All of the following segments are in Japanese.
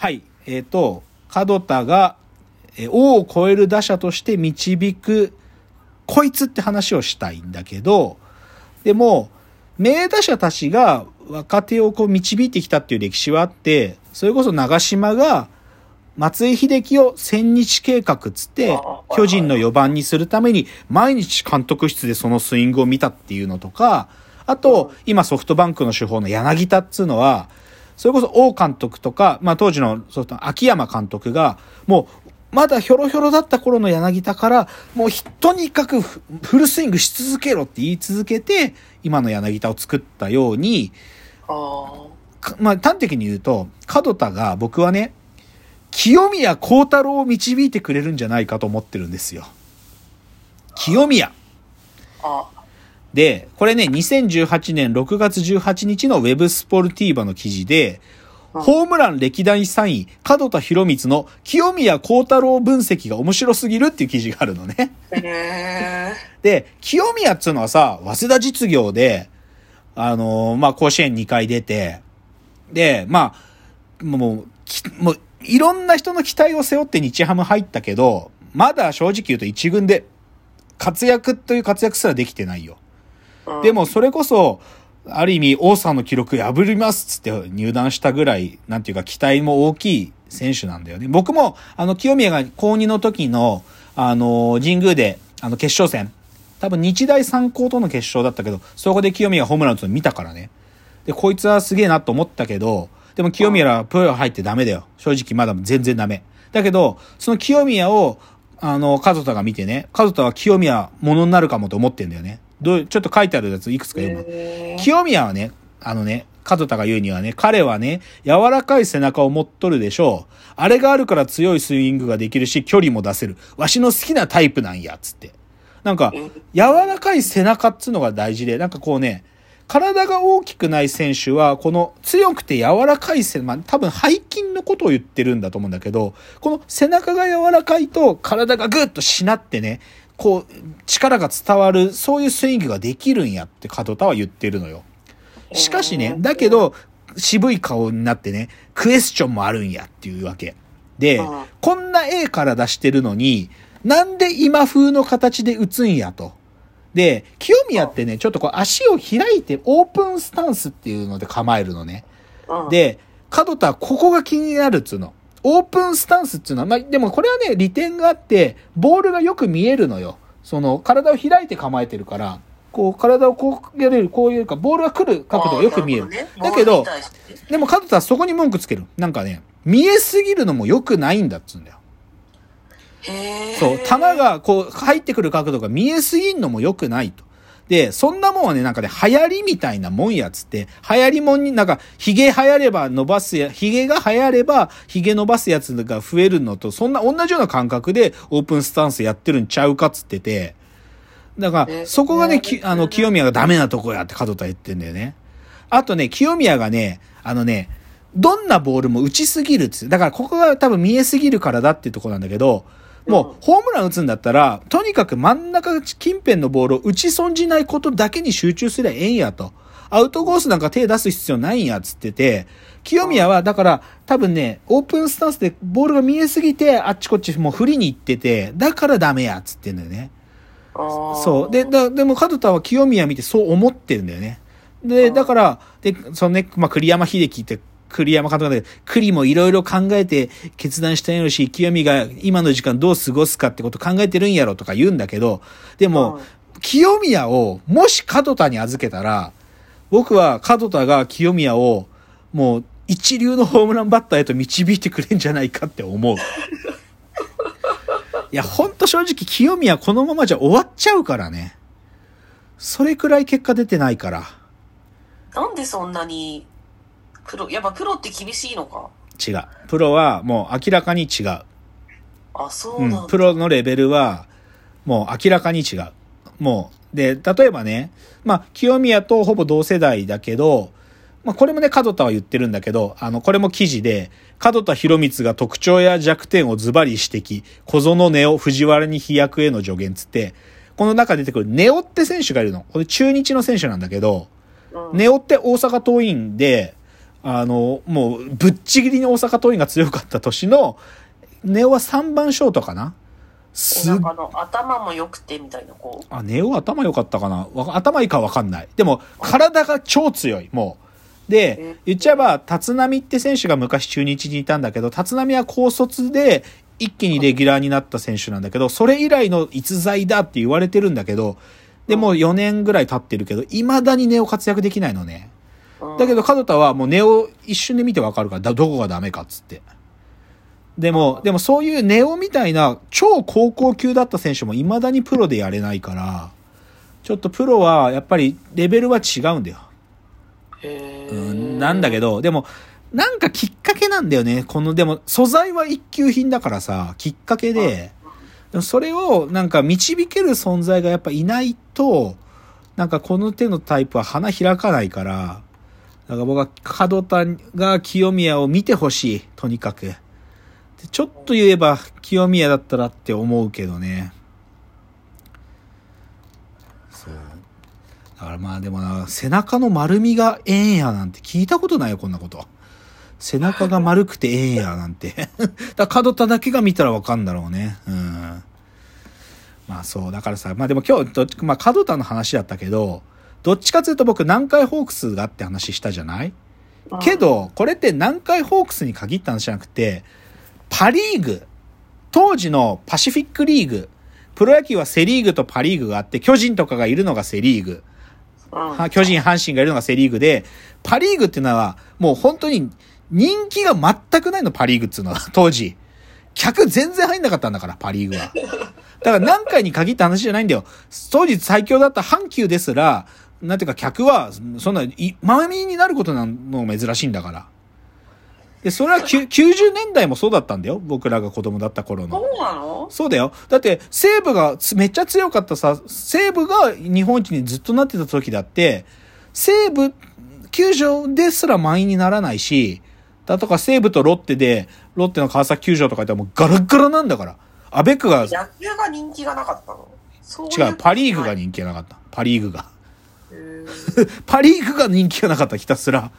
はい。えっ、と、門田が、えー王を超える打者として導く、こいつって話をしたいんだけど、でも、名打者たちが若手をこう導いてきたっていう歴史はあって、それこそ長島が松井秀喜を千日計画っつってあ、巨人の4番にするために毎日監督室でそのスイングを見たっていうのとか、あと、今ソフトバンクの手法の柳田っつうのは、それこそ王監督とか、まあ当時のソフト秋山監督が、もうまだひょろひょろだった頃の柳田から、もうひとにかくフフルスイングし続けろって言い続けて、今の柳田を作ったように、あかまあ端的に言うと、門田が僕はね、清宮幸太郎を導いてくれるんじゃないかと思ってるんですよ。清宮。あ。あで、これね、2018年6月18日のウェブスポルティーバの記事で、うんホームラン歴代3位、門田博光の清宮幸太郎分析が面白すぎるっていう記事があるのね。で、清宮っつうのはさ、早稲田実業で、あのーまあ、甲子園2回出て、で、まあ、もう、きもう、いろんな人の期待を背負って日ハム入ったけど、まだ正直言うと一軍で活躍という活躍すらできてないよ。うんでも、それこそ、ある意味、王さんの記録破りますっつって入団したぐらい、なんていうか期待も大きい選手なんだよね。僕も、あの、清宮が高2の時の、あの、神宮で、あの、決勝戦、多分日大三高との決勝だったけど、そこで清宮がホームラン打つの見たからね。で、こいつはすげえなと思ったけど、でも清宮はプロ入ってダメだよ。正直まだ全然ダメ。だけど、その清宮を、あの、門田が見てね、門田は清宮ものになるかもと思ってんだよね。どう、ちょっと書いてあるやついくつか読む。清宮はね、あのね、門田が言うにはね、彼はね、柔らかい背中を持っとるでしょう。あれがあるから強いスイングができるし、距離も出せる。わしの好きなタイプなんや、つって。なんか、柔らかい背中っつうのが大事で、なんかこうね、体が大きくない選手は、この強くて柔らかい背、まあ、多分背筋のことを言ってるんだと思うんだけど、この背中が柔らかいと体がぐっとしなってね、こう、力が伝わる、そういうスイングができるんやって門田は言ってるのよ。しかしね、だけど、渋い顔になってね、クエスチョンもあるんやっていうわけ。でうん、こんな A から出してるのに、なんで今風の形で打つんやと。で、清宮ってね、ちょっとこう足を開いてオープンスタンスっていうので構えるのね。うん、で、門田はここが気になるっつうの。オープンスタンスっていうのは、まあ、でもこれはね、利点があって、ボールがよく見えるのよ。その、体を開いて構えてるから、こう、体をこうやれる、こういうか、ボールが来る角度がよく見える。あーなほねだけどでも、門田はそこに文句つける。なんかね、見えすぎるのも良くないんだっつうんだよ。そう、球がこう入ってくる角度が見えすぎんのも良くないと。で、そんなもんはね、なんかね、流行りみたいなもんやつって、流行りもんになんか、髭流行れば伸ばすや、髭が流行れば、髭伸ばすやつが増えるのと、そんな同じような感覚でオープンスタンスやってるんちゃうかっつってて、だから、えそこがね、あの、清宮がダメなとこやって門田言ってんだよね。あとね、清宮がね、あのね、どんなボールも打ちすぎるっつってだからここが多分見えすぎるからだっていうところなんだけど、もうホームラン打つんだったら、とにかく真ん中近辺のボールを打ち損じないことだけに集中すりゃええんやと。アウトコースなんか手出す必要ないんやっつってて、清宮はだから多分ね、オープンスタンスでボールが見えすぎて、あっちこっちもう振りに行ってて、だからダメやっつってんだよね。そう。で、だでも、門田は清宮見てそう思ってるんだよね。で、だから、で、そのね、まあ、栗山秀樹って、栗山監督で、栗もいろいろ考えて決断したんやろし、清宮が今の時間どう過ごすかってこと考えてるんやろとか言うんだけど、でも、うん清宮を、もし門田に預けたら、僕は門田が清宮を、もう、一流のホームランバッターへと導いてくれんじゃないかって思う。いや、ほんと正直清宮このままじゃ終わっちゃうからね。それくらい結果出てないから。なんでそんなに、プロ、やっぱプロって厳しいのか？違う。プロはもう明らかに違う。あ、そううなんだ。ん。プロのレベルはもう明らかに違う。もう、で、例えばね、まあ、清宮とほぼ同世代だけど、まあ、これもね、門田は言ってるんだけど、あの、これも記事で、門田博光が特徴や弱点をズバリ指摘、小園ネオ、藤原に飛躍への助言つって、この中で出てくるネオって選手がいるの。これ中日の選手なんだけど、うんネオって大阪桐蔭で、あの、もう、ぶっちぎりに大阪桐蔭が強かった年の、ネオは3番ショートかなすっなんかあの、頭も良くてみたいな、こあ、ネオ頭良かったかなわ頭いいかわかんない。でも、体が超強い、もう。で、言っちゃえば、立浪って選手が昔中日にいたんだけど、立浪は高卒で一気にレギュラーになった選手なんだけど、それ以来の逸材だって言われてるんだけど、でも4年ぐらい経ってるけど、未だにネオ活躍できないのね。だけど、門田はもうネオ一瞬で見てわかるから、だどこがダメかっつって。でも、でもそういうネオみたいな超高校級だった選手も未だにプロでやれないから、ちょっとプロはやっぱりレベルは違うんだよ。うん、なんだけど、でも、なんかきっかけなんだよね。この、でも素材は一級品だからさ、きっかけで、それをなんか導ける存在がやっぱいないと、なんかこの手のタイプは花開かないから、だから僕は角田が清宮を見てほしい、とにかく。でちょっと言えば清宮だったらって思うけどね。そう。だからまあでもな、背中の丸みがええんやなんて聞いたことないよ、こんなこと。背中が丸くてええんやなんて。だ角田だけが見たらわかんだろうね。うん。まあそう、だからさ、まあでも今日どっち、まあ角田の話だったけど、どっちかというと僕南海ホークスがって話したじゃない？け、ど、これって南海ホークスに限った話じゃなくて、パリーグ、当時のパシフィックリーグ、プロ野球はセリーグとパリーグがあって、巨人とかがいるのがセリーグ。巨人、阪神がいるのがセリーグで、パリーグっていうのは、もう本当に人気が全くないの、パリーグっていうのは、当時。客全然入んなかったんだから、パリーグは。だから何回に限った話じゃないんだよ。当時最強だった阪急ですら、なんていうか客は、そんな、い、満員になることなのが珍しいんだから。で、それはきゅ90年代もそうだったんだよ。僕らが子供だった頃の。そうなの？そうだよ。だって、西武がつめっちゃ強かったさ、西武が日本一にずっとなってた時だって、西武球場ですら満員にならないし、だとか西武とロッテで、ロッテの川崎球場とか言ったらもうガラッガラなんだから。アベックが、野球が人気がなかったの？そうい違う、パリーグが人気がなかった。パリーグが。パリーグが人気がなかった、ひたすら。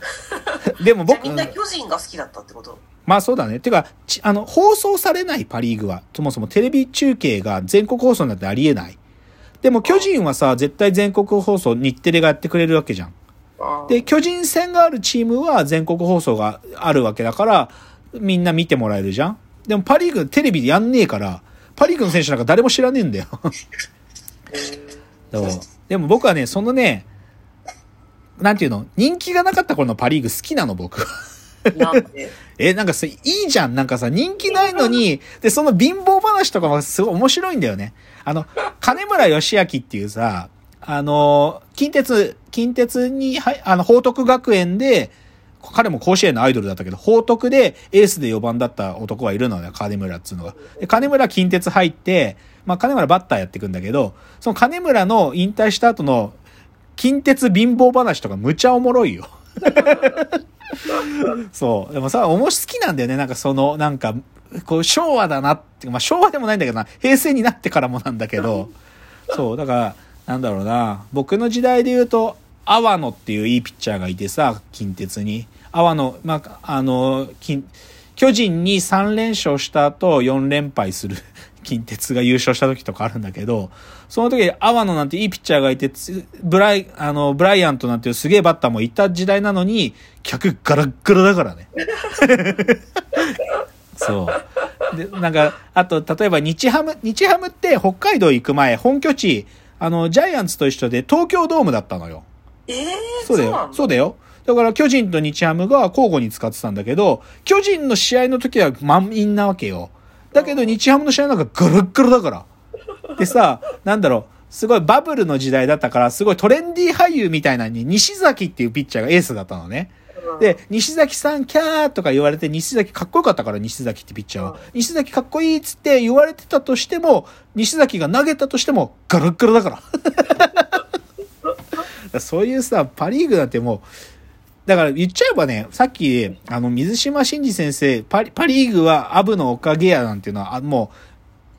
でも僕みん、な巨人が好きだったってこと？まあそうだね。てか、ちあの、放送されないパリーグは、そもそもテレビ中継が全国放送なんてありえない。でも巨人はさ、絶対全国放送、日テレがやってくれるわけじゃん。で、巨人戦があるチームは全国放送があるわけだから、みんな見てもらえるじゃん。でもパリーグテレビでやんねえから、パリーグの選手なんか誰も知らねえんだよ。そうでも僕はね、そのね、なんていうの、人気がなかった頃のパリーグ好きなの、僕は。なんで？え、なんかさ、いいじゃん。なんかさ、人気ないのに、で、その貧乏話とかもすごい面白いんだよね。あの、金村義明っていうさ、あの、近鉄、近鉄に、はい、あの、報徳学園で、彼も甲子園のアイドルだったけど、報徳でエースで4番だった男がいるのよ、金村っつうのが。で、金村近鉄入って、まあ、金村バッターやっていくんだけど、その金村の引退した後の近鉄貧乏話とかむちゃおもろいよ。そう。でもさ、面白好きなんだよね。なんかその、なんか、こう、昭和だなって、まあ昭和でもないんだけどな、平成になってからもなんだけど、そう、だから、なんだろうな、僕の時代で言うと、阿波野っていういいピッチャーがいてさ、近鉄に。阿波野、まあ、あの、近、巨人に3連勝した後4連敗する近鉄が優勝した時とかあるんだけど、その時、阿波野なんていいピッチャーがいて、つブライ、あの、ブライアントなんていうすげえバッターもいた時代なのに、客ガラッガラだからね。そう。で、なんか、あと、例えば日ハム、日ハムって北海道行く前、本拠地、あの、ジャイアンツと一緒で東京ドームだったのよ。えー、そうだよ。そうだよ。だから巨人と日ハムが交互に使ってたんだけど、巨人の試合の時は満員なわけよ。だけど日ハムの試合なんかガラッガラだから。でさ、なんだろう、すごいバブルの時代だったから、すごいトレンディー俳優みたいなのに西崎っていうピッチャーがエースだったのね。で、西崎さんキャーとか言われて、西崎かっこよかったから、西崎ってピッチャーは。西崎かっこいいっつって言われてたとしても、西崎が投げたとしても、ガラッガラだから。だからそういうさ、パリーグなんてもう、だから言っちゃえばね、さっき、あの、水島真司先生、パリ、パリーグはアブのおかげやなんていうのは、あもう、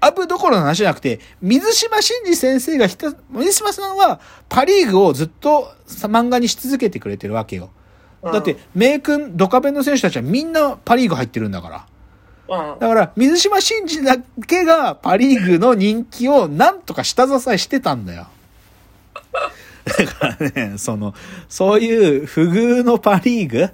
アブどころの話じゃなくて、水島真司先生がひた、水島さんはパリーグをずっとさ漫画にし続けてくれてるわけよ。うんだって、名君、ドカベンの選手たちはみんなパリーグ入ってるんだから。うん。だから、水島新司だけがパリーグの人気をなんとか下支えしてたんだよ。だからね、その、そういう不遇のパリーグ？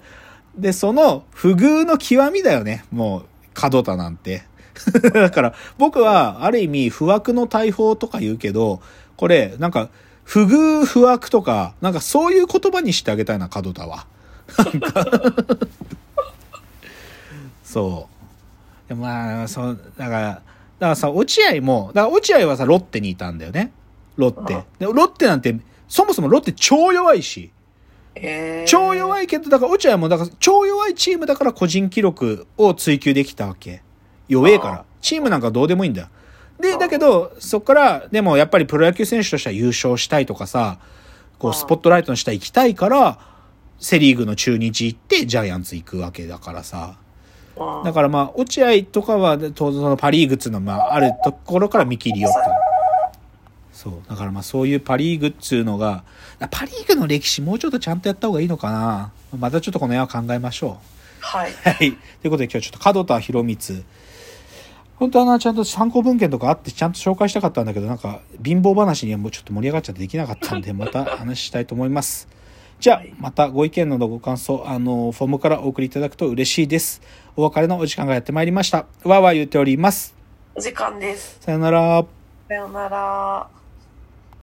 で、その不遇の極みだよね。もう、角田なんて。だから、僕は、ある意味、不惑の大砲とか言うけど、これ、なんか、不遇不惑とか、なんかそういう言葉にしてあげたいな、角田は。なんかそう。でもまあ、そう、だから、だからさ、落合も、だから落合はさ、ロッテにいたんだよね。ロッテ。で、ロッテなんて、そもそもロッテ超弱いし、えー、超弱いけど、だから落合も、だから超弱いチームだから個人記録を追求できたわけ。弱えから。チームなんかどうでもいいんだよ。で、だけど、そっから、でもやっぱりプロ野球選手としては優勝したいとかさ、こううんスポットライトの下行きたいから、セリーグの中日行ってジャイアンツ行くわけだからさ。うんだからまあ、落合とかは、当然そのパリーグっつうのは、まあ、あるところから見切りよって。そう。だからまあ、そういうパリーグっつうのが、パリーグの歴史もうちょっとちゃんとやった方がいいのかな。またちょっとこの辺は考えましょはい。う。はい。ということで今日ちょっと門田博光。本当はな、ちゃんと参考文献とかあってちゃんと紹介したかったんだけど、なんか貧乏話にはもうちょっと盛り上がっちゃってできなかったんで、また話したいと思います。じゃあ、またご意見などご感想、あの、フォームからお送りいただくと嬉しいです。お別れのお時間がやってまいりました。わーわー言っております。お時間です。さよなら。さよなら。